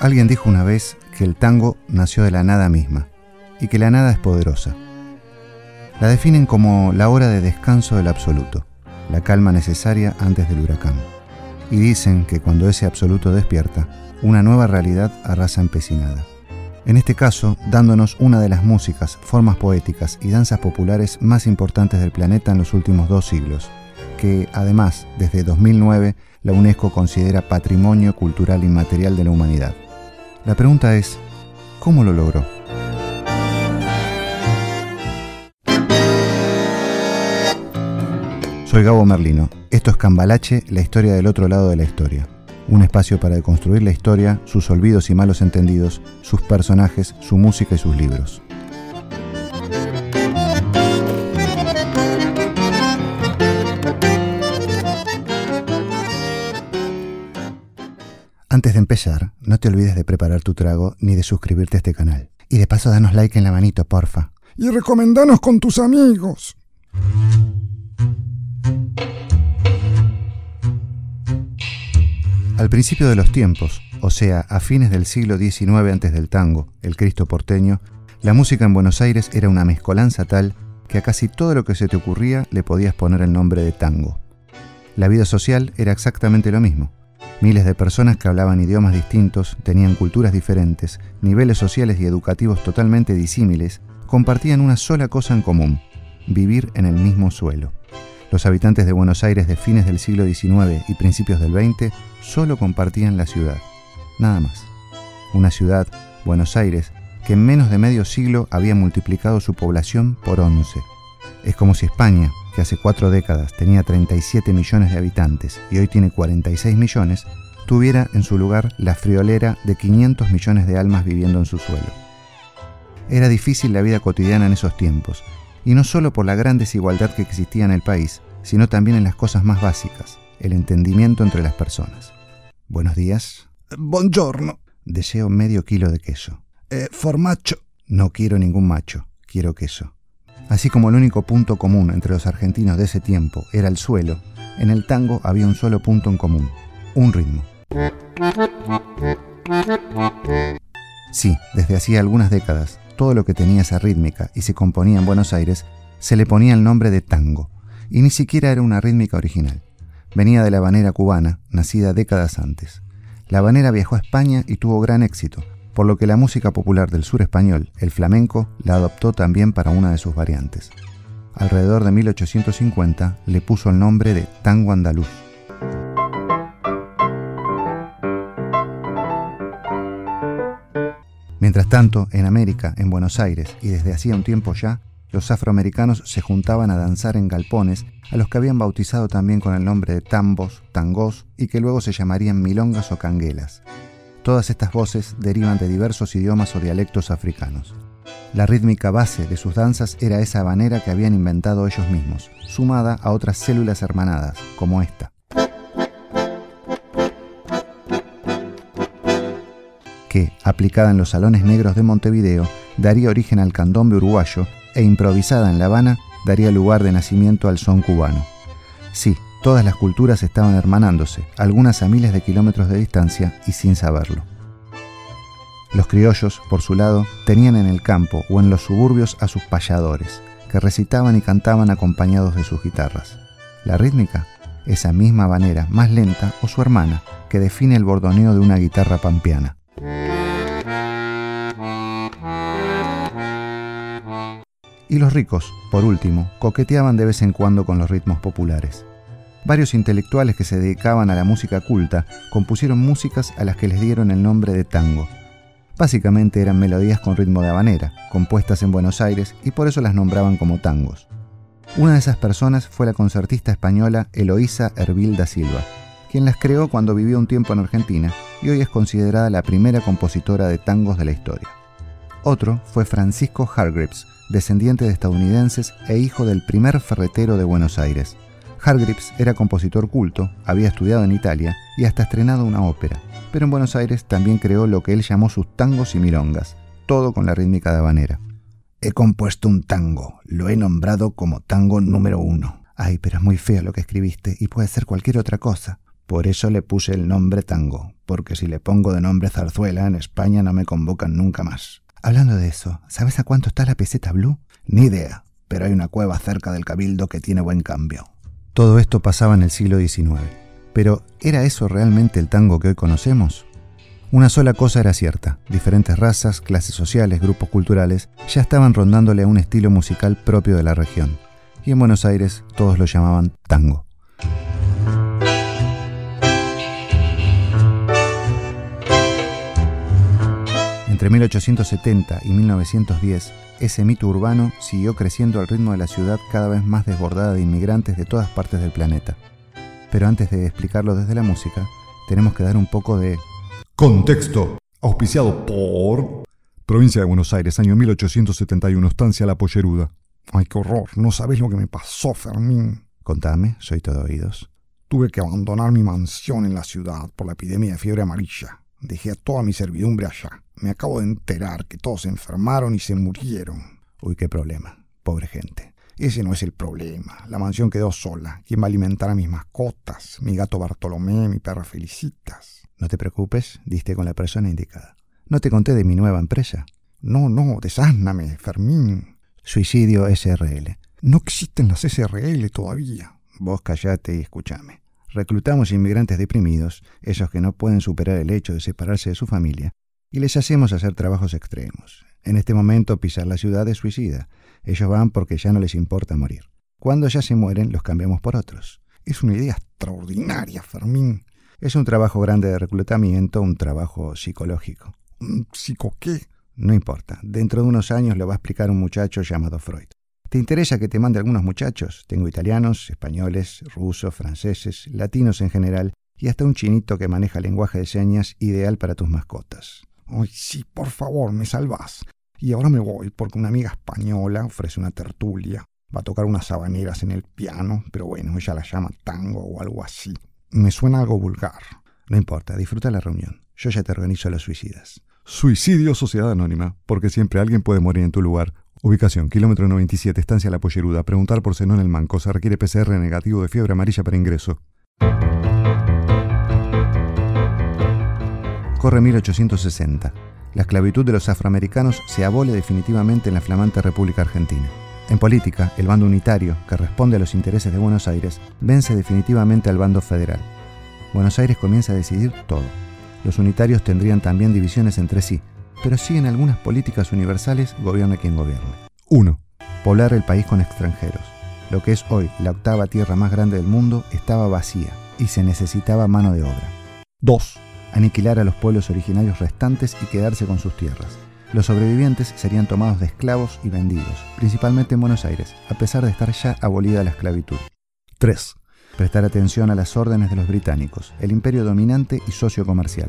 Alguien dijo una vez que el tango nació de la nada misma y que la nada es poderosa. La definen como la hora de descanso del absoluto, la calma necesaria antes del huracán. Y dicen que cuando ese absoluto despierta, una nueva realidad arrasa empecinada. En este caso, dándonos una de las músicas, formas poéticas y danzas populares más importantes del planeta en los últimos dos siglos, que además, desde 2009, la UNESCO considera Patrimonio Cultural Inmaterial de la Humanidad. La pregunta es, ¿cómo lo logró? Soy Gabo Merlino. Esto es Cambalache, la historia del otro lado de la historia. Un espacio para deconstruir la historia, sus olvidos y malos entendidos, sus personajes, su música y sus libros. Antes de empezar, no te olvides de preparar tu trago ni de suscribirte a este canal. Y de paso danos like en la manito, porfa. Y recomendanos con tus amigos. Al principio de los tiempos, o sea, a fines del siglo XIX antes del tango, el Cristo porteño, la música en Buenos Aires era una mezcolanza tal que a casi todo lo que se te ocurría le podías poner el nombre de tango. La vida social era exactamente lo mismo. Miles de personas que hablaban idiomas distintos, tenían culturas diferentes, niveles sociales y educativos totalmente disímiles, compartían una sola cosa en común, vivir en el mismo suelo. Los habitantes de Buenos Aires de fines del siglo XIX y principios del XX solo compartían la ciudad, nada más. Una ciudad, Buenos Aires, que en menos de medio siglo había multiplicado su población por 11. Es como si España, que hace cuatro décadas tenía 37 millones de habitantes y hoy tiene 46 millones, tuviera en su lugar la friolera de 500 millones de almas viviendo en su suelo. Era difícil la vida cotidiana en esos tiempos, y no solo por la gran desigualdad que existía en el país, sino también en las cosas más básicas, el entendimiento entre las personas. Buenos días. Buongiorno. Deseo medio kilo de queso. Eh, formacho. No quiero ningún macho, quiero queso. Así como el único punto común entre los argentinos de ese tiempo era el suelo, en el tango había un solo punto en común, un ritmo. Sí, desde hacía algunas décadas, todo lo que tenía esa rítmica y se componía en Buenos Aires, se le ponía el nombre de tango, y ni siquiera era una rítmica original. Venía de la habanera cubana, nacida décadas antes. La habanera viajó a España y tuvo gran éxito, por lo que la música popular del sur español, el flamenco, la adoptó también para una de sus variantes. Alrededor de 1850 le puso el nombre de tango andaluz. Mientras tanto, en América, en Buenos Aires, y desde hacía un tiempo ya, los afroamericanos se juntaban a danzar en galpones, a los que habían bautizado también con el nombre de tambos, tangos, y que luego se llamarían milongas o canguelas. Todas estas voces derivan de diversos idiomas o dialectos africanos. La rítmica base de sus danzas era esa habanera que habían inventado ellos mismos, sumada a otras células hermanadas, como esta. que, aplicada en los salones negros de Montevideo, daría origen al candombe uruguayo e improvisada en La Habana daría lugar de nacimiento al son cubano. Sí, todas las culturas estaban hermanándose, algunas a miles de kilómetros de distancia y sin saberlo. Los criollos, por su lado, tenían en el campo o en los suburbios a sus payadores, que recitaban y cantaban acompañados de sus guitarras. La rítmica, esa misma habanera más lenta o su hermana, que define el bordoneo de una guitarra pampeana. Y los ricos, por último, coqueteaban de vez en cuando con los ritmos populares. Varios intelectuales que se dedicaban a la música culta compusieron músicas a las que les dieron el nombre de tango. Básicamente eran melodías con ritmo de habanera, compuestas en Buenos Aires y por eso las nombraban como tangos. Una de esas personas fue la concertista española Eloísa Herbil da Silva, quien las creó cuando vivió un tiempo en Argentina y hoy es considerada la primera compositora de tangos de la historia. Otro fue Francisco Hargreaves, descendiente de estadounidenses e hijo del primer ferretero de Buenos Aires. Hargreaves era compositor culto, había estudiado en Italia y hasta estrenado una ópera, pero en Buenos Aires también creó lo que él llamó sus tangos y milongas, todo con la rítmica de habanera. He compuesto un tango, lo he nombrado como tango número uno. Ay, pero es muy feo lo que escribiste y puede ser cualquier otra cosa. Por eso le puse el nombre tango, porque si le pongo de nombre zarzuela, en España no me convocan nunca más. Hablando de eso, ¿sabes a cuánto está la peseta blue? Ni idea, pero hay una cueva cerca del cabildo que tiene buen cambio. Todo esto pasaba en el siglo XIX. Pero, ¿era eso realmente el tango que hoy conocemos? Una sola cosa era cierta, diferentes razas, clases sociales, grupos culturales ya estaban rondándole a un estilo musical propio de la región, y en Buenos Aires todos lo llamaban tango. Entre 1870 y 1910, ese mito urbano siguió creciendo al ritmo de la ciudad cada vez más desbordada de inmigrantes de todas partes del planeta. Pero antes de explicarlo desde la música, tenemos que dar un poco de Contexto. Auspiciado por... Provincia de Buenos Aires, año 1871, estancia La Polleruda. Ay, qué horror. No sabes lo que me pasó, Fermín. Contame, soy todo oídos. Tuve que abandonar mi mansión en la ciudad por la epidemia de fiebre amarilla. Dejé a toda mi servidumbre allá. Me acabo de enterar que todos se enfermaron y se murieron. Uy, qué problema. Pobre gente. Ese no es el problema. La mansión quedó sola. ¿Quién va a alimentar a mis mascotas? Mi gato Bartolomé, mi perra Felicitas. No te preocupes, diste con la persona indicada. No te conté de mi nueva empresa. No, no, desásname, Fermín. Suicidio SRL. No existen las SRL todavía. Vos callate y escúchame. Reclutamos inmigrantes deprimidos, esos que no pueden superar el hecho de separarse de su familia, y les hacemos hacer trabajos extremos. En este momento pisar la ciudad es suicida. Ellos van porque ya no les importa morir. Cuando ya se mueren, los cambiamos por otros. Es una idea extraordinaria, Fermín. Es un trabajo grande de reclutamiento, un trabajo psicológico. ¿Psico qué? No importa. Dentro de unos años lo va a explicar un muchacho llamado Freud. ¿Te interesa que te mande algunos muchachos? Tengo italianos, españoles, rusos, franceses, latinos en general y hasta un chinito que maneja lenguaje de señas ideal para tus mascotas. Ay, sí, por favor, me salvas. Y ahora me voy porque una amiga española ofrece una tertulia. Va a tocar unas habaneras en el piano, pero bueno, ella la llama tango o algo así. Me suena algo vulgar. No importa, disfruta la reunión. Yo ya te organizo los suicidas. Suicidio Sociedad Anónima, porque siempre alguien puede morir en tu lugar. Ubicación, kilómetro 97, estancia La Polleruda. Preguntar por en El Manco. Se requiere PCR negativo de fiebre amarilla para ingreso. Corre 1860. La esclavitud de los afroamericanos se abole definitivamente en la flamante República Argentina. En política, el bando unitario, que responde a los intereses de Buenos Aires, vence definitivamente al bando federal. Buenos Aires comienza a decidir todo. Los unitarios tendrían también divisiones entre sí, pero siguen algunas políticas universales, gobierne quien gobierne. 1. Poblar el país con extranjeros. Lo que es hoy la octava tierra más grande del mundo estaba vacía y se necesitaba mano de obra. 2. Aniquilar a los pueblos originarios restantes y quedarse con sus tierras. Los sobrevivientes serían tomados de esclavos y vendidos, principalmente en Buenos Aires, a pesar de estar ya abolida la esclavitud. 3. Prestar atención a las órdenes de los británicos, el imperio dominante y socio comercial.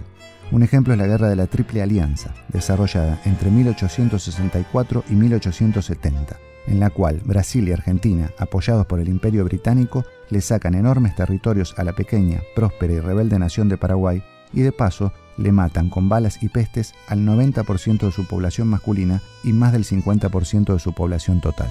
Un ejemplo es la Guerra de la Triple Alianza, desarrollada entre 1864 y 1870, en la cual Brasil y Argentina, apoyados por el imperio británico, le sacan enormes territorios a la pequeña, próspera y rebelde nación de Paraguay y de paso le matan con balas y pestes al 90% de su población masculina y más del 50% de su población total.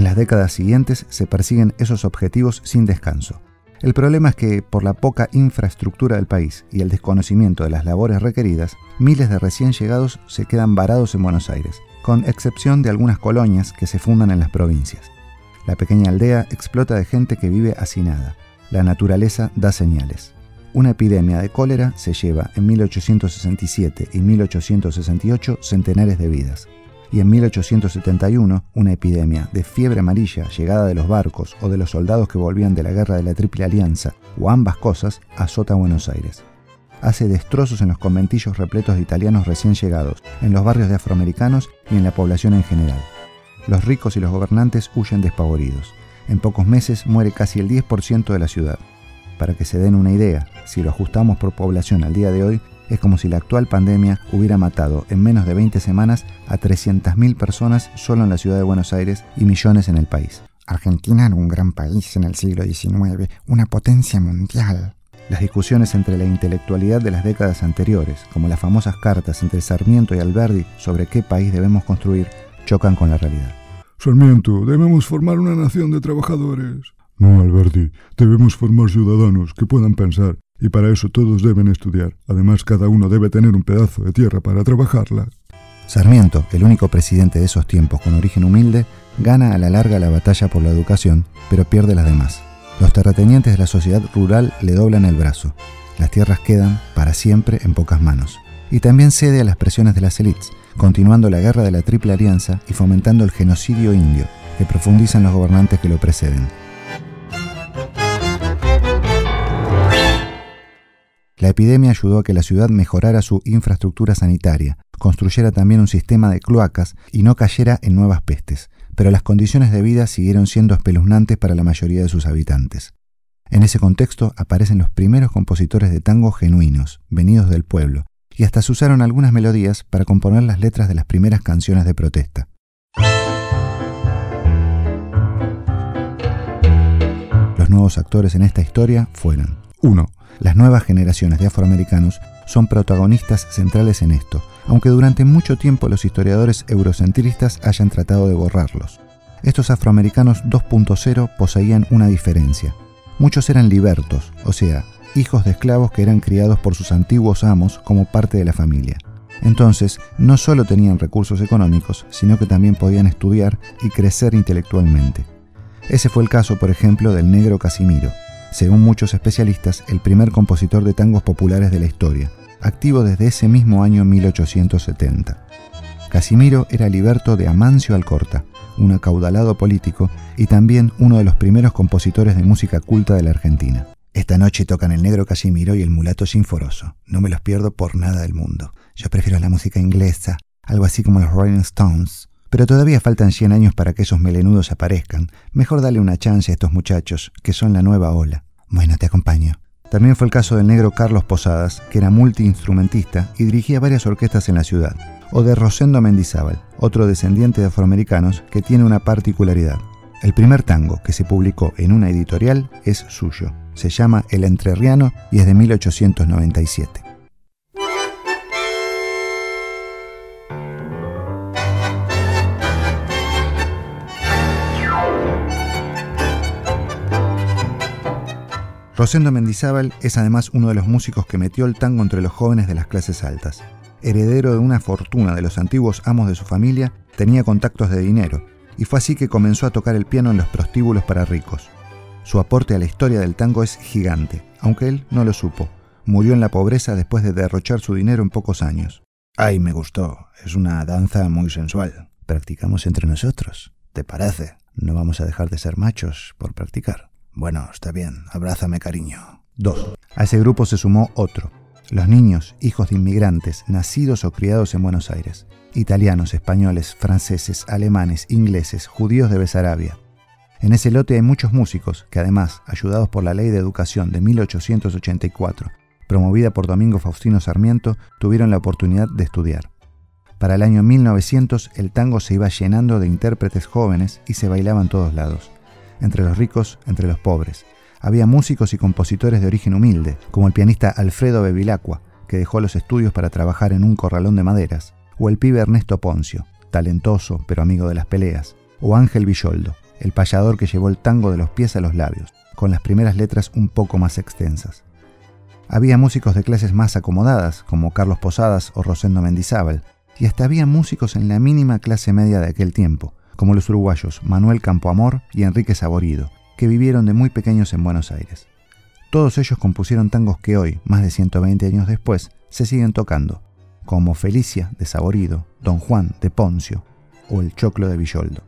En las décadas siguientes se persiguen esos objetivos sin descanso. El problema es que, por la poca infraestructura del país y el desconocimiento de las labores requeridas, miles de recién llegados se quedan varados en Buenos Aires, con excepción de algunas colonias que se fundan en las provincias. La pequeña aldea explota de gente que vive hacinada. La naturaleza da señales. Una epidemia de cólera se lleva en 1867 y 1868 centenares de vidas. Y en 1871, una epidemia de fiebre amarilla llegada de los barcos o de los soldados que volvían de la guerra de la Triple Alianza, o ambas cosas, azota Buenos Aires. Hace destrozos en los conventillos repletos de italianos recién llegados, en los barrios de afroamericanos y en la población en general los ricos y los gobernantes huyen despavoridos. En pocos meses muere casi el 10% de la ciudad. Para que se den una idea, si lo ajustamos por población al día de hoy, es como si la actual pandemia hubiera matado en menos de 20 semanas a 300.000 personas solo en la ciudad de Buenos Aires y millones en el país. Argentina era un gran país en el siglo XIX, una potencia mundial. Las discusiones entre la intelectualidad de las décadas anteriores, como las famosas cartas entre Sarmiento y Alberdi sobre qué país debemos construir, chocan con la realidad. Sarmiento, debemos formar una nación de trabajadores. No, Alberti, debemos formar ciudadanos que puedan pensar, y para eso todos deben estudiar. Además, cada uno debe tener un pedazo de tierra para trabajarla. Sarmiento, el único presidente de esos tiempos con origen humilde, gana a la larga la batalla por la educación, pero pierde las demás. Los terratenientes de la sociedad rural le doblan el brazo. Las tierras quedan, para siempre, en pocas manos. Y también cede a las presiones de las élites, continuando la guerra de la Triple Alianza y fomentando el genocidio indio, que profundizan los gobernantes que lo preceden. La epidemia ayudó a que la ciudad mejorara su infraestructura sanitaria, construyera también un sistema de cloacas y no cayera en nuevas pestes, pero las condiciones de vida siguieron siendo espeluznantes para la mayoría de sus habitantes. En ese contexto aparecen los primeros compositores de tango genuinos, venidos del pueblo, y hasta se usaron algunas melodías para componer las letras de las primeras canciones de protesta. Los nuevos actores en esta historia fueron 1. Las nuevas generaciones de afroamericanos son protagonistas centrales en esto, aunque durante mucho tiempo los historiadores eurocentristas hayan tratado de borrarlos. Estos afroamericanos 2.0 poseían una diferencia. Muchos eran libertos, o sea, hijos de esclavos que eran criados por sus antiguos amos como parte de la familia. Entonces, no solo tenían recursos económicos, sino que también podían estudiar y crecer intelectualmente. Ese fue el caso, por ejemplo, del negro Casimiro, según muchos especialistas, el primer compositor de tangos populares de la historia, activo desde ese mismo año 1870. Casimiro era liberto de Amancio Alcorta, un acaudalado político y también uno de los primeros compositores de música culta de la Argentina. Esta noche tocan el negro Casimiro y el mulato sinforoso. No me los pierdo por nada del mundo. Yo prefiero la música inglesa, algo así como los Rolling Stones. Pero todavía faltan 100 años para que esos melenudos aparezcan. Mejor dale una chance a estos muchachos, que son la nueva ola. Bueno, te acompaño. También fue el caso del negro Carlos Posadas, que era multiinstrumentista y dirigía varias orquestas en la ciudad. O de Rosendo Mendizábal, otro descendiente de afroamericanos que tiene una particularidad. El primer tango que se publicó en una editorial es suyo. Se llama El Entrerriano y es de 1897. Rosendo Mendizábal es además uno de los músicos que metió el tango entre los jóvenes de las clases altas. Heredero de una fortuna de los antiguos amos de su familia, tenía contactos de dinero, y fue así que comenzó a tocar el piano en los prostíbulos para ricos. Su aporte a la historia del tango es gigante, aunque él no lo supo. Murió en la pobreza después de derrochar su dinero en pocos años. Ay, me gustó. Es una danza muy sensual. Practicamos entre nosotros. ¿Te parece? No vamos a dejar de ser machos por practicar. Bueno, está bien, abrázame cariño. 2. A ese grupo se sumó otro. Los niños, hijos de inmigrantes, nacidos o criados en Buenos Aires. Italianos, españoles, franceses, alemanes, ingleses, judíos de Besarabia. En ese lote hay muchos músicos que además, ayudados por la Ley de Educación de 1884, promovida por Domingo Faustino Sarmiento, tuvieron la oportunidad de estudiar. Para el año 1900 el tango se iba llenando de intérpretes jóvenes y se bailaba en todos lados entre los ricos, entre los pobres. Había músicos y compositores de origen humilde, como el pianista Alfredo Bevilacqua, que dejó los estudios para trabajar en un corralón de maderas, o el pibe Ernesto Poncio, talentoso pero amigo de las peleas, o Ángel Villoldo, el payador que llevó el tango de los pies a los labios, con las primeras letras un poco más extensas. Había músicos de clases más acomodadas, como Carlos Posadas o Rosendo Mendizábal, y hasta había músicos en la mínima clase media de aquel tiempo, como los uruguayos Manuel Campoamor y Enrique Saborido, que vivieron de muy pequeños en Buenos Aires. Todos ellos compusieron tangos que hoy, más de 120 años después, se siguen tocando, como Felicia de Saborido, Don Juan de Poncio o El Choclo de Villoldo.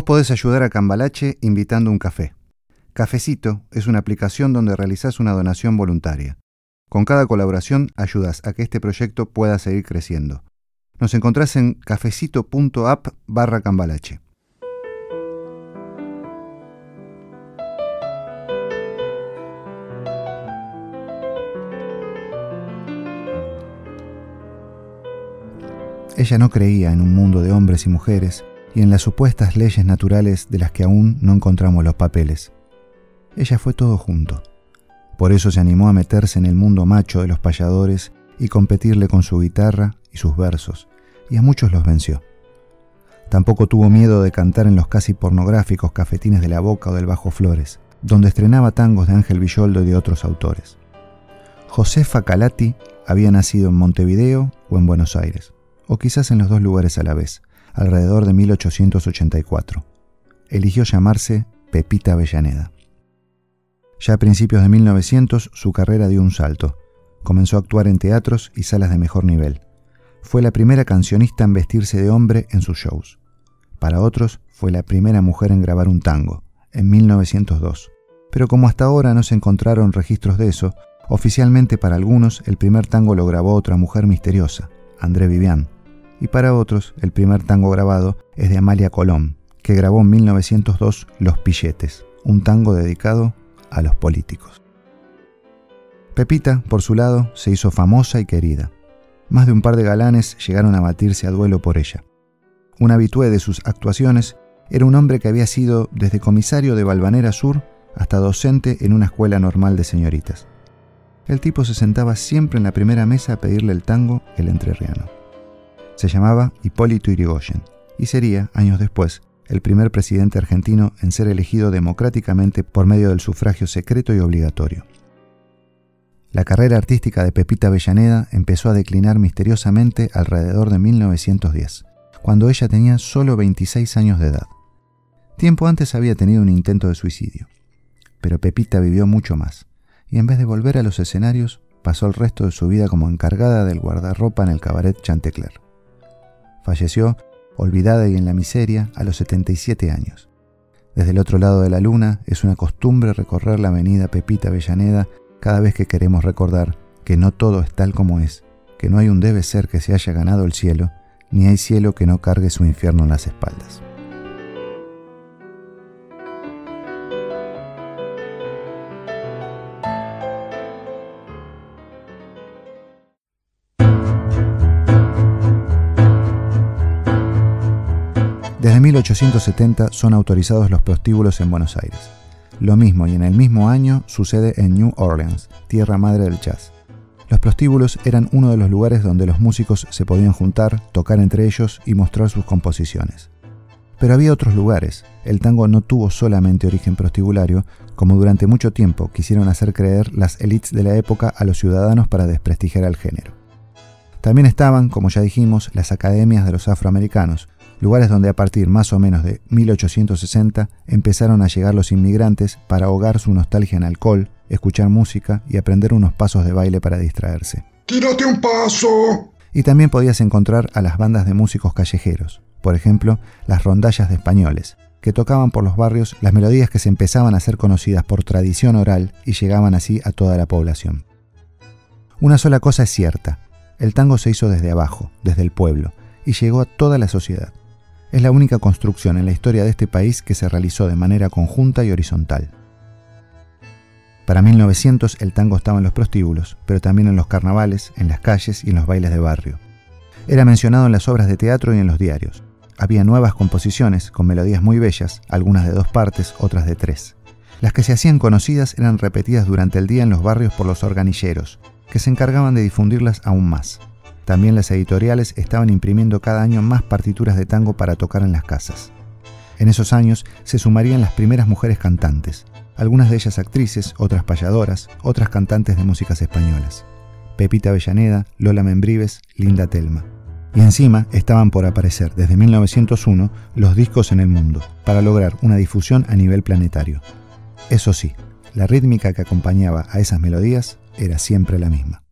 Vos podés ayudar a Cambalache invitando un café. Cafecito es una aplicación donde realizás una donación voluntaria. Con cada colaboración ayudas a que este proyecto pueda seguir creciendo. Nos encontrás en cafecito.app barra cambalache. Ella no creía en un mundo de hombres y mujeres y en las supuestas leyes naturales de las que aún no encontramos los papeles. Ella fue todo junto. Por eso se animó a meterse en el mundo macho de los payadores y competirle con su guitarra y sus versos, y a muchos los venció. Tampoco tuvo miedo de cantar en los casi pornográficos cafetines de la Boca o del Bajo Flores, donde estrenaba tangos de Ángel Villoldo y de otros autores. Josefa Calati había nacido en Montevideo o en Buenos Aires, o quizás en los dos lugares a la vez, alrededor de 1884. Eligió llamarse Pepita Avellaneda. Ya a principios de 1900 su carrera dio un salto. Comenzó a actuar en teatros y salas de mejor nivel. Fue la primera cancionista en vestirse de hombre en sus shows. Para otros, fue la primera mujer en grabar un tango, en 1902. Pero como hasta ahora no se encontraron registros de eso, oficialmente para algunos el primer tango lo grabó otra mujer misteriosa, André Vivian, y para otros el primer tango grabado es de Amalia Colón, que grabó en 1902 Los Pilletes, un tango dedicado a los políticos. Pepita, por su lado, se hizo famosa y querida. Más de un par de galanes llegaron a batirse a duelo por ella. Un habitué de sus actuaciones era un hombre que había sido desde comisario de Balvanera Sur hasta docente en una escuela normal de señoritas. El tipo se sentaba siempre en la primera mesa a pedirle el tango el entrerriano. Se llamaba Hipólito Irigoyen y sería, años después, el primer presidente argentino en ser elegido democráticamente por medio del sufragio secreto y obligatorio. La carrera artística de Pepita Avellaneda empezó a declinar misteriosamente alrededor de 1910, cuando ella tenía solo 26 años de edad. Tiempo antes había tenido un intento de suicidio. Pero Pepita vivió mucho más, y en vez de volver a los escenarios, pasó el resto de su vida como encargada del guardarropa en el cabaret Chantecler. Falleció, olvidada y en la miseria, a los 77 años. Desde el otro lado de la luna es una costumbre recorrer la avenida Pepita Avellaneda cada vez que queremos recordar que no todo es tal como es, que no hay un debe ser que se haya ganado el cielo, ni hay cielo que no cargue su infierno en las espaldas. Desde 1870 son autorizados los prostíbulos en Buenos Aires. Lo mismo y en el mismo año sucede en New Orleans, tierra madre del jazz. Los prostíbulos eran uno de los lugares donde los músicos se podían juntar, tocar entre ellos y mostrar sus composiciones. Pero había otros lugares. El tango no tuvo solamente origen prostibulario, como durante mucho tiempo quisieron hacer creer las élites de la época a los ciudadanos para desprestigiar al género. También estaban, como ya dijimos, las academias de los afroamericanos, lugares donde a partir más o menos de 1860 empezaron a llegar los inmigrantes para ahogar su nostalgia en alcohol, escuchar música y aprender unos pasos de baile para distraerse. ¡Tírate un paso! Y también podías encontrar a las bandas de músicos callejeros, por ejemplo, las rondallas de españoles, que tocaban por los barrios las melodías que se empezaban a ser conocidas por tradición oral y llegaban así a toda la población. Una sola cosa es cierta, el tango se hizo desde abajo, desde el pueblo, y llegó a toda la sociedad. Es la única construcción en la historia de este país que se realizó de manera conjunta y horizontal. Para 1900 el tango estaba en los prostíbulos, pero también en los carnavales, en las calles y en los bailes de barrio. Era mencionado en las obras de teatro y en los diarios. Había nuevas composiciones con melodías muy bellas, algunas de dos partes, otras de tres. Las que se hacían conocidas eran repetidas durante el día en los barrios por los organilleros, que se encargaban de difundirlas aún más. También las editoriales estaban imprimiendo cada año más partituras de tango para tocar en las casas. En esos años se sumarían las primeras mujeres cantantes, algunas de ellas actrices, otras payadoras, otras cantantes de músicas españolas. Pepita Avellaneda, Lola Membrives, Linda Telma. Y encima estaban por aparecer desde 1901 los discos en el mundo, para lograr una difusión a nivel planetario. Eso sí, la rítmica que acompañaba a esas melodías era siempre la misma.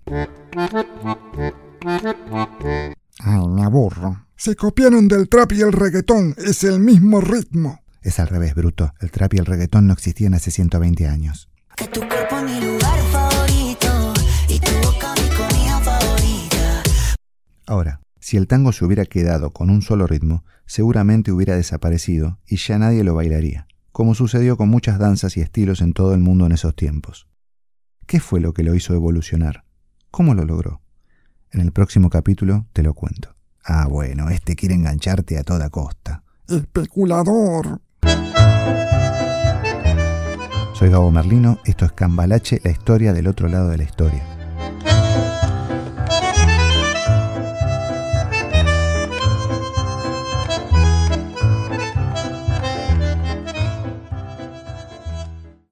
Ay, me aburro. Se copiaron del trap y el reggaetón. Es el mismo ritmo. Es al revés, bruto. El trap y el reggaetón no existían hace 120 años. tu cuerpo mi lugar favorito y tu boca mi comida favorita. Ahora, si el tango se hubiera quedado con un solo ritmo, seguramente hubiera desaparecido y ya nadie lo bailaría, como sucedió con muchas danzas y estilos en todo el mundo en esos tiempos. ¿Qué fue lo que lo hizo evolucionar? ¿Cómo lo logró? En el próximo capítulo te lo cuento. Ah, bueno, este quiere engancharte a toda costa. especulador. Soy Gabo Merlino, esto es Cambalache, la historia del otro lado de la historia.